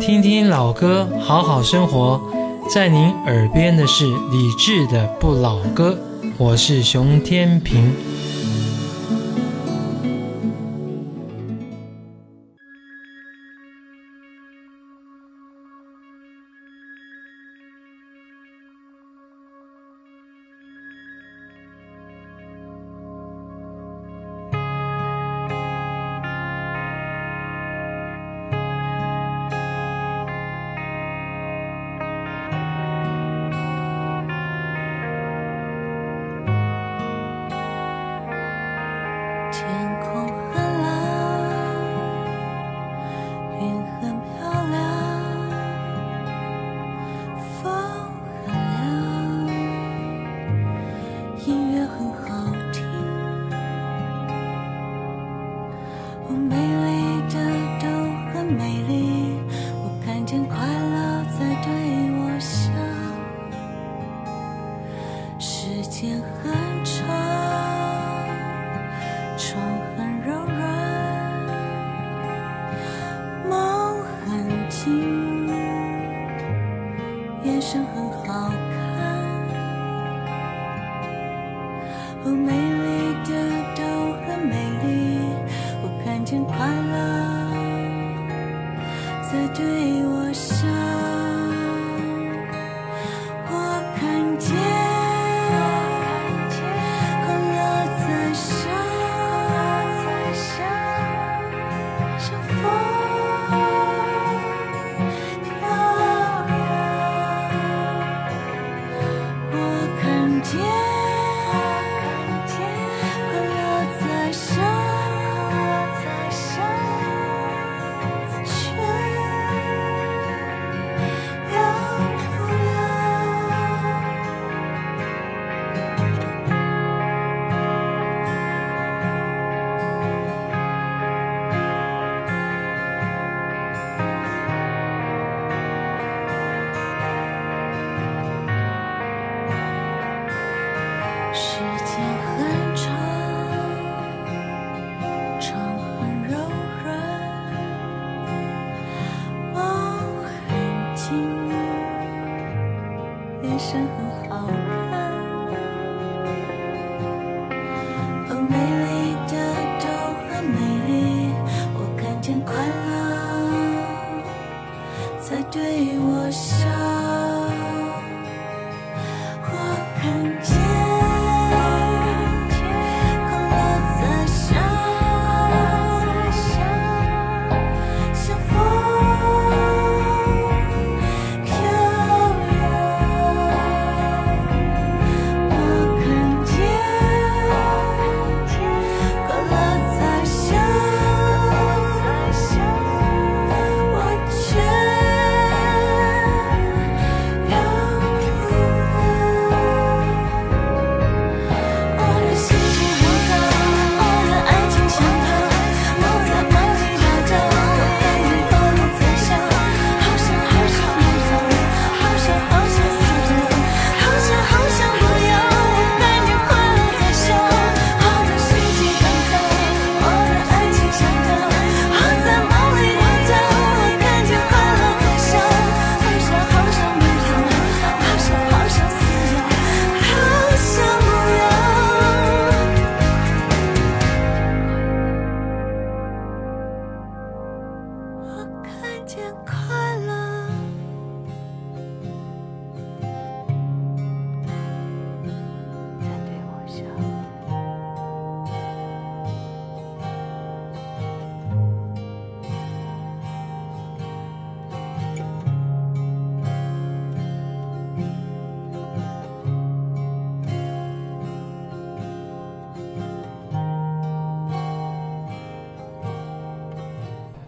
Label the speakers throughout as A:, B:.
A: 听听老歌，好好生活。在您耳边的是李志的《不老歌》，我是熊天平。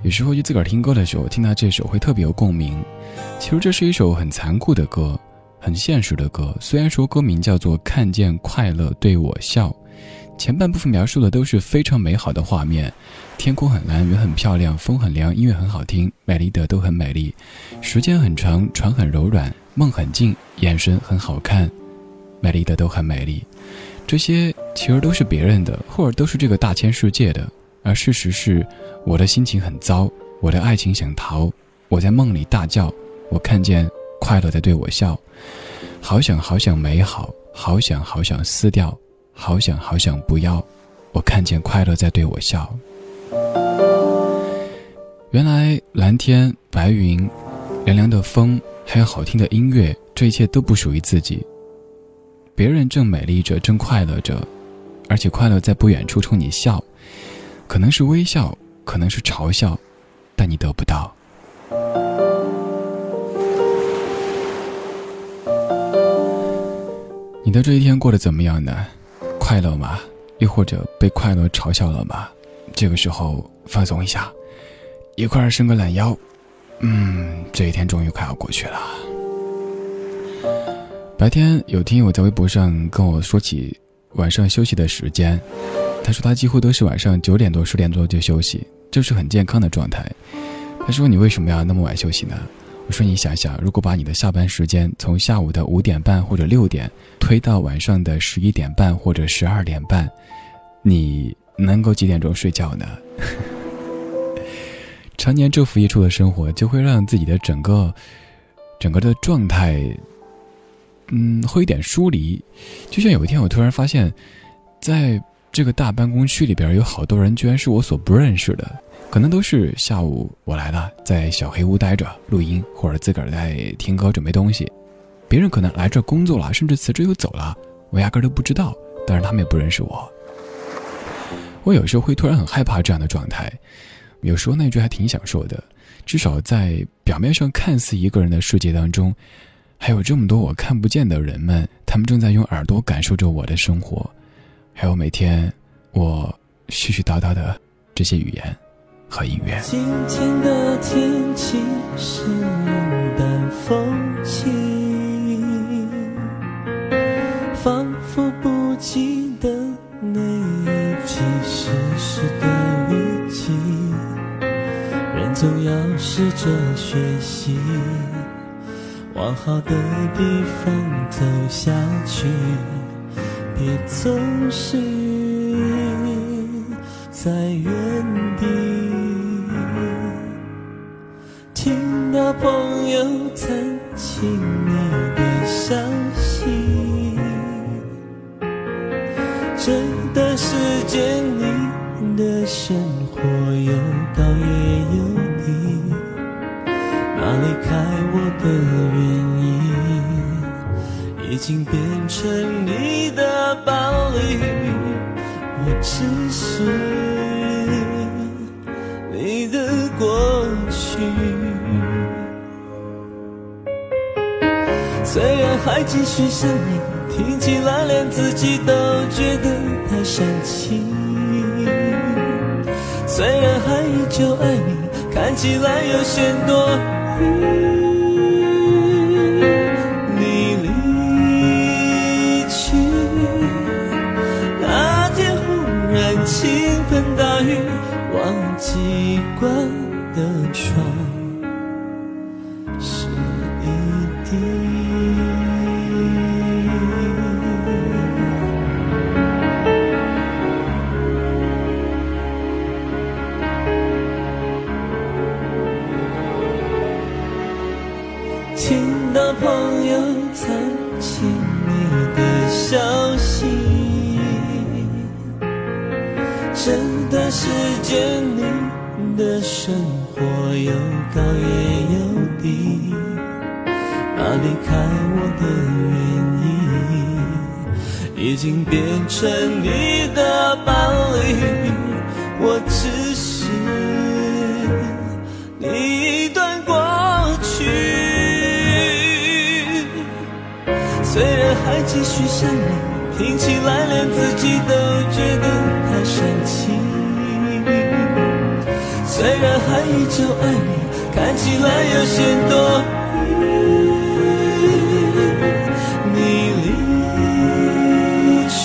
B: 有时候就自个儿听歌的时候，听到这首会特别有共鸣。其实这是一首很残酷的歌，很现实的歌。虽然说歌名叫做《看见快乐对我笑》，前半部分描述的都是非常美好的画面，天空很蓝，云很漂亮，风很凉，音乐很好听，美丽的都很美丽。时间很长，船很柔软，梦很静，眼神很好看，美丽的都很美丽。这些其实都是别人的，或者都是这个大千世界的。而事实是，我的心情很糟，我的爱情想逃，我在梦里大叫，我看见快乐在对我笑，好想好想美好，好想好想撕掉，好想好想不要，我看见快乐在对我笑。原来蓝天白云，凉凉的风，还有好听的音乐，这一切都不属于自己。别人正美丽着，正快乐着，而且快乐在不远处冲你笑，可能是微笑，可能是嘲笑，但你得不到。你的这一天过得怎么样呢？快乐吗？又或者被快乐嘲笑了吗？这个时候放松一下。一块伸个懒腰，嗯，这一天终于快要过去了。白天有听友在微博上跟我说起晚上休息的时间，他说他几乎都是晚上九点多、十点多就休息，这是很健康的状态。他说你为什么要那么晚休息呢？我说你想想，如果把你的下班时间从下午的五点半或者六点推到晚上的十一点半或者十二点半，你能够几点钟睡觉呢？常年昼伏夜出的生活，就会让自己的整个、整个的状态，嗯，会有点疏离。就像有一天，我突然发现，在这个大办公区里边，有好多人居然是我所不认识的。可能都是下午我来了，在小黑屋待着录音，或者自个儿在听歌准备东西。别人可能来这工作了，甚至辞职又走了，我压根都不知道。当然，他们也不认识我。我有时候会突然很害怕这样的状态。有时候那句还挺享受的，至少在表面上看似一个人的世界当中，还有这么多我看不见的人们，他们正在用耳朵感受着我的生活，还有每天我絮絮叨叨的这些语言和音乐。
C: 今天的天气是淡风轻，仿佛不记得那一句湿湿的雨季。总要试着学习，往好的地方走下去，别总是在原地。听到朋友谈起你的消息，这段时间你的生活有高也有低。那离开我的，已经变成你的伴侣。我只是你的过去，虽然还继续想你，听起来连自己都觉得太煽情。虽然还依旧爱你，看起来有些多。余关的窗是一滴。继续想你，听起来连自己都觉得太煽情。虽然还依旧爱你，看起来有些多余。你离去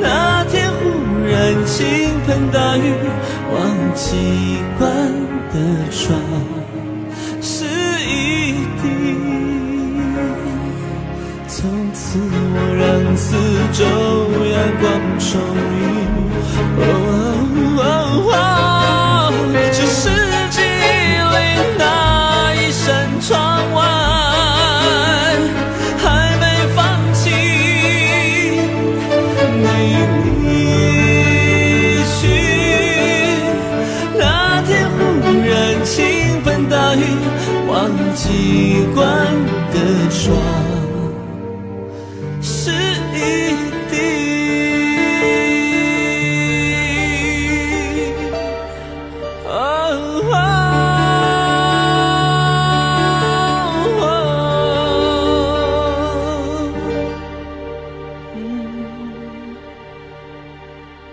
C: 那天，忽然。倾盆大雨，忘记关的窗，昼阳光充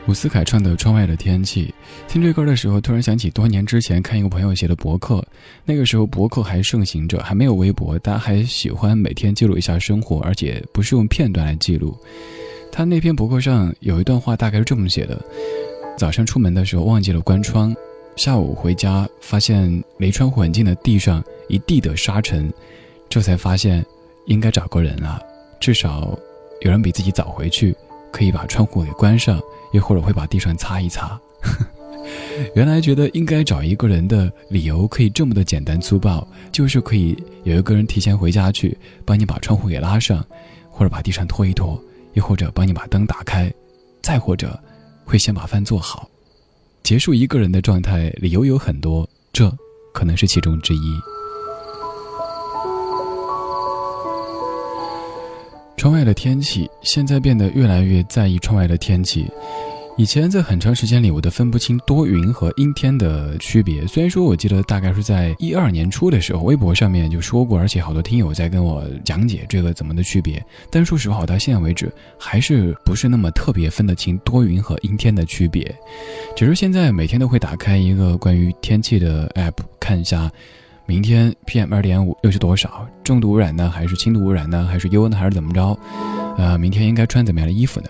B: 伍思凯唱的《窗外的天气》，听这歌的时候，突然想起多年之前看一个朋友写的博客。那个时候博客还盛行着，还没有微博，大家还喜欢每天记录一下生活，而且不是用片段来记录。他那篇博客上有一段话，大概是这么写的：早上出门的时候忘记了关窗，下午回家发现离窗户很近的地上一地的沙尘，这才发现应该找个人了，至少有人比自己早回去，可以把窗户给关上。又或者会把地上擦一擦。原来觉得应该找一个人的理由可以这么的简单粗暴，就是可以有一个人提前回家去帮你把窗户给拉上，或者把地上拖一拖，又或者帮你把灯打开，再或者会先把饭做好。结束一个人的状态，理由有很多，这可能是其中之一。窗外的天气现在变得越来越在意窗外的天气。以前在很长时间里，我都分不清多云和阴天的区别。虽然说我记得大概是在一二年初的时候，微博上面就说过，而且好多听友在跟我讲解这个怎么的区别。但说实话，到现在为止还是不是那么特别分得清多云和阴天的区别。只是现在每天都会打开一个关于天气的 app 看一下。明天 PM 二点五又是多少？重度污染呢，还是轻度污染呢，还是优呢，还是怎么着？呃，明天应该穿怎么样的衣服呢？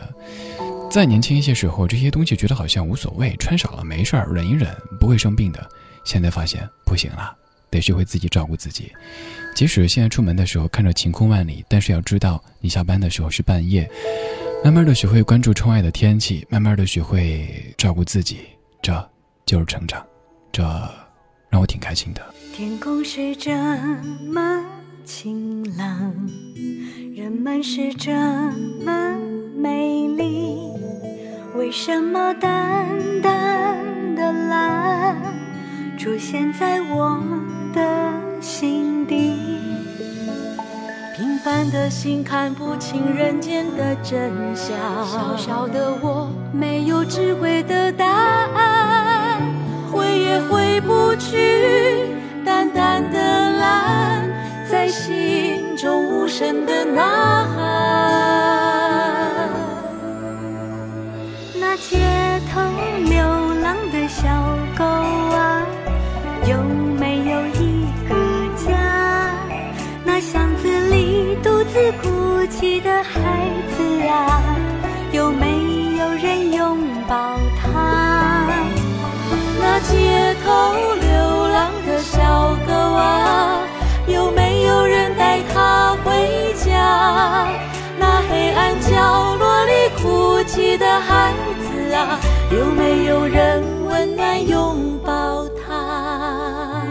B: 再年轻一些时候，这些东西觉得好像无所谓，穿少了没事儿，忍一忍不会生病的。现在发现不行了，得学会自己照顾自己。即使现在出门的时候看着晴空万里，但是要知道你下班的时候是半夜。慢慢的学会关注窗外的天气，慢慢的学会照顾自己，这就是成长。这。让我挺开心的。
A: 天空是这么晴朗，人们是这么美丽，为什么淡淡的蓝出现在我的心底？平凡的心看不清人间的真相，小小的我没有智慧的答案。回也回不去，淡的蓝，在心中无声的呐喊。那街头流浪的小狗啊，有没有一个家？那巷子里独自哭泣的孩子啊，人温暖拥抱他？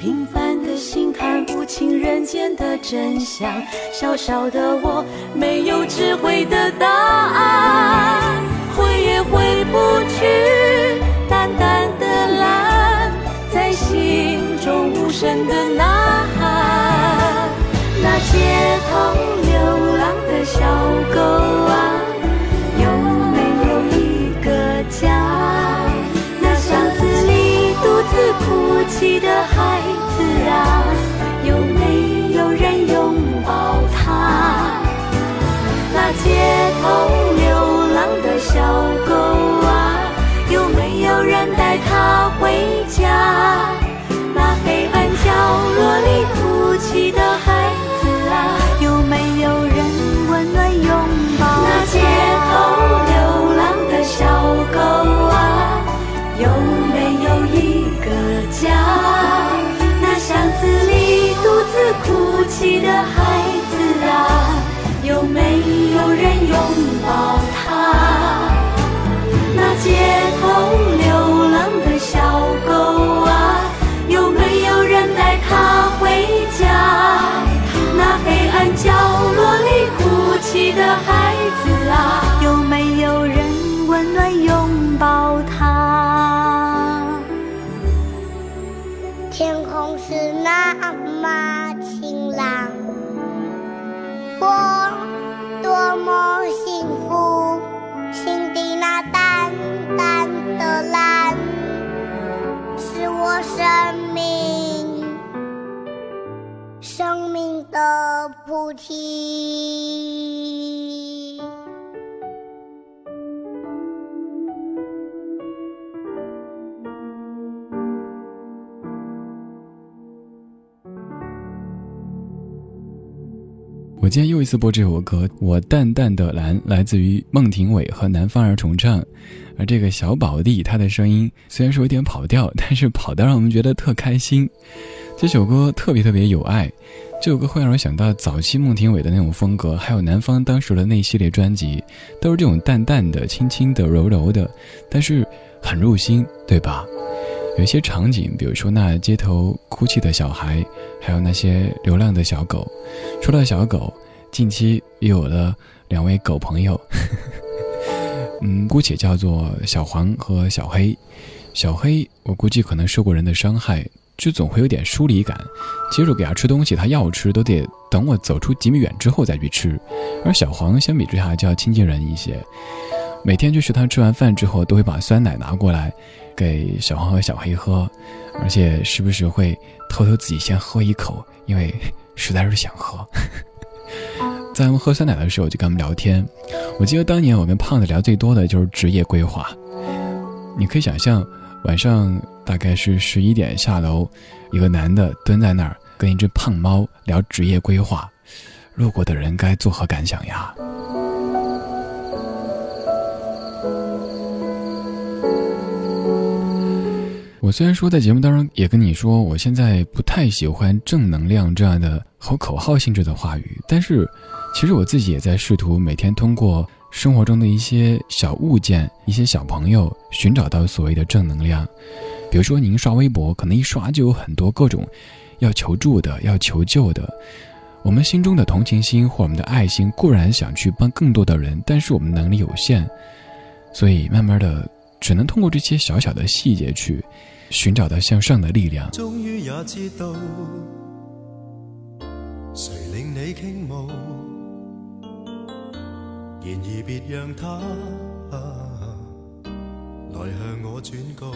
A: 平凡的心看不清人间的真相，小小的我没有智慧的答案，不去，淡淡的蓝在心中无声的呐喊。那街头流浪的小狗啊，有没有一个家？那巷子里独自哭泣的孩子啊。有没有人拥抱他？那街头有人带他回家？那黑暗角落里哭泣的孩子啊，
D: 我多么幸福，心底那淡淡的蓝，是我生命生命的菩提。
B: 今天又一次播这首歌，《我淡淡的蓝》，来自于孟庭苇和南方儿重唱。而这个小宝弟，他的声音虽然说有点跑调，但是跑调让我们觉得特开心。这首歌特别特别有爱，这首歌会让我想到早期孟庭苇的那种风格，还有南方当时的那系列专辑，都是这种淡淡的、轻轻的、柔柔的，但是很入心，对吧？有一些场景，比如说那街头哭泣的小孩，还有那些流浪的小狗。说到小狗，近期也有了两位狗朋友，嗯，姑且叫做小黄和小黑。小黑，我估计可能受过人的伤害，就总会有点疏离感。接着给它吃东西，它要吃都得等我走出几米远之后再去吃。而小黄相比之下就要亲近人一些，每天去食堂吃完饭之后，都会把酸奶拿过来。给小黄和小黑喝，而且时不时会偷偷自己先喝一口，因为实在是想喝。在他们喝酸奶的时候，就跟他们聊天。我记得当年我跟胖子聊最多的就是职业规划。你可以想象，晚上大概是十一点下楼，一个男的蹲在那儿跟一只胖猫聊职业规划，路过的人该作何感想呀？我虽然说在节目当中也跟你说，我现在不太喜欢正能量这样的和口号性质的话语，但是其实我自己也在试图每天通过生活中的一些小物件、一些小朋友寻找到所谓的正能量。比如说，您刷微博，可能一刷就有很多各种要求助的、要求救的。我们心中的同情心或我们的爱心固然想去帮更多的人，但是我们能力有限，所以慢慢的只能通过这些小小的细节去。寻找到向上的力量。
E: 终于也知道，谁令你倾慕？然而别让他来向我转告。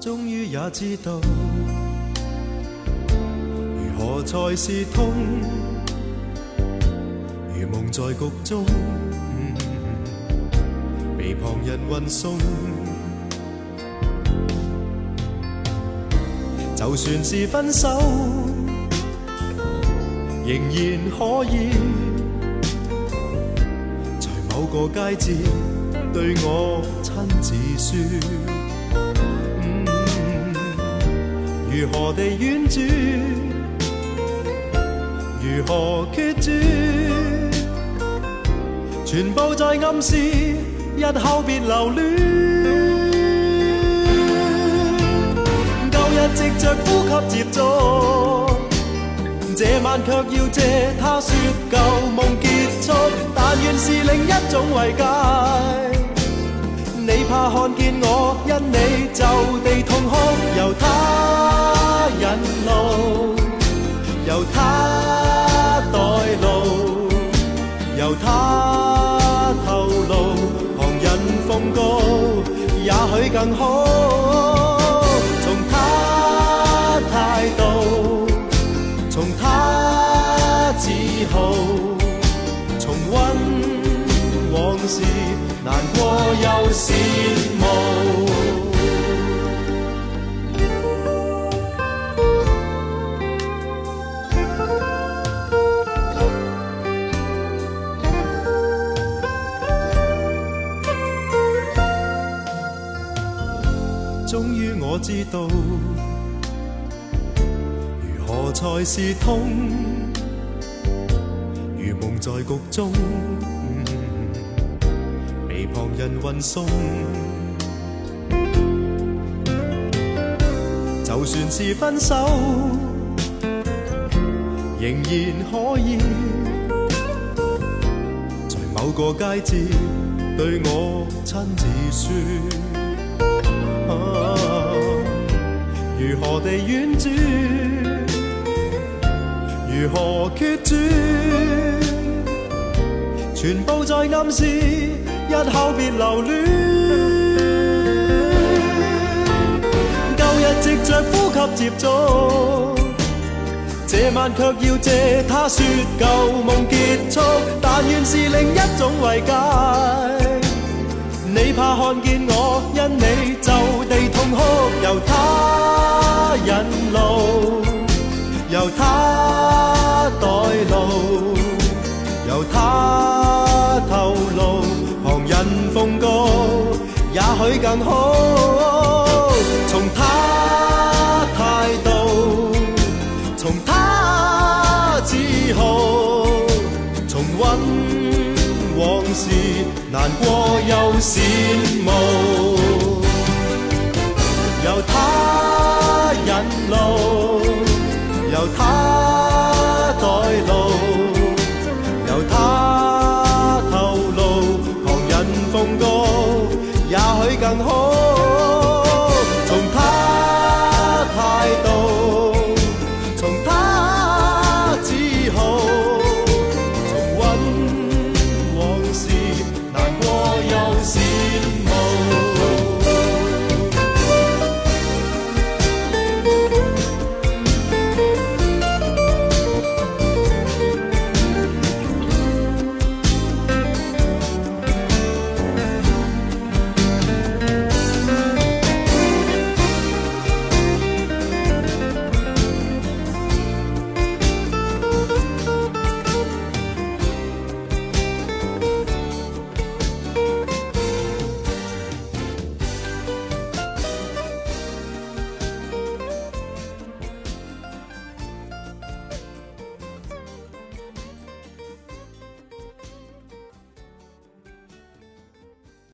E: 终于也知道，如何才是痛？如梦在局中，旁人运送。就算是分手，仍然可以在某个街节对我亲自说，如何地婉转，如何决绝，全部在暗示日后别留恋。旧日藉着呼吸接触，这晚却要借他说旧梦结束。但愿是另一种慰藉。你怕看见我因你就地痛哭，由他引路，由他代路，由他更好从他态度从他自豪重温往事难过又羡慕。知道，如何才是痛。如梦在局中，被旁人运送。就算是分手，仍然可以在某个街节对我亲自说。如何地婉转？如何决绝？全部在暗示，日后别留恋。旧日藉着呼吸接触，这晚却要借他说旧梦结束。但愿是另一种慰藉。你怕看见我因你就地痛哭，由他引路，由他代路，由他透露，旁人奉告，也许更好。从他态度，从他自豪，重温往事，难过又羡慕。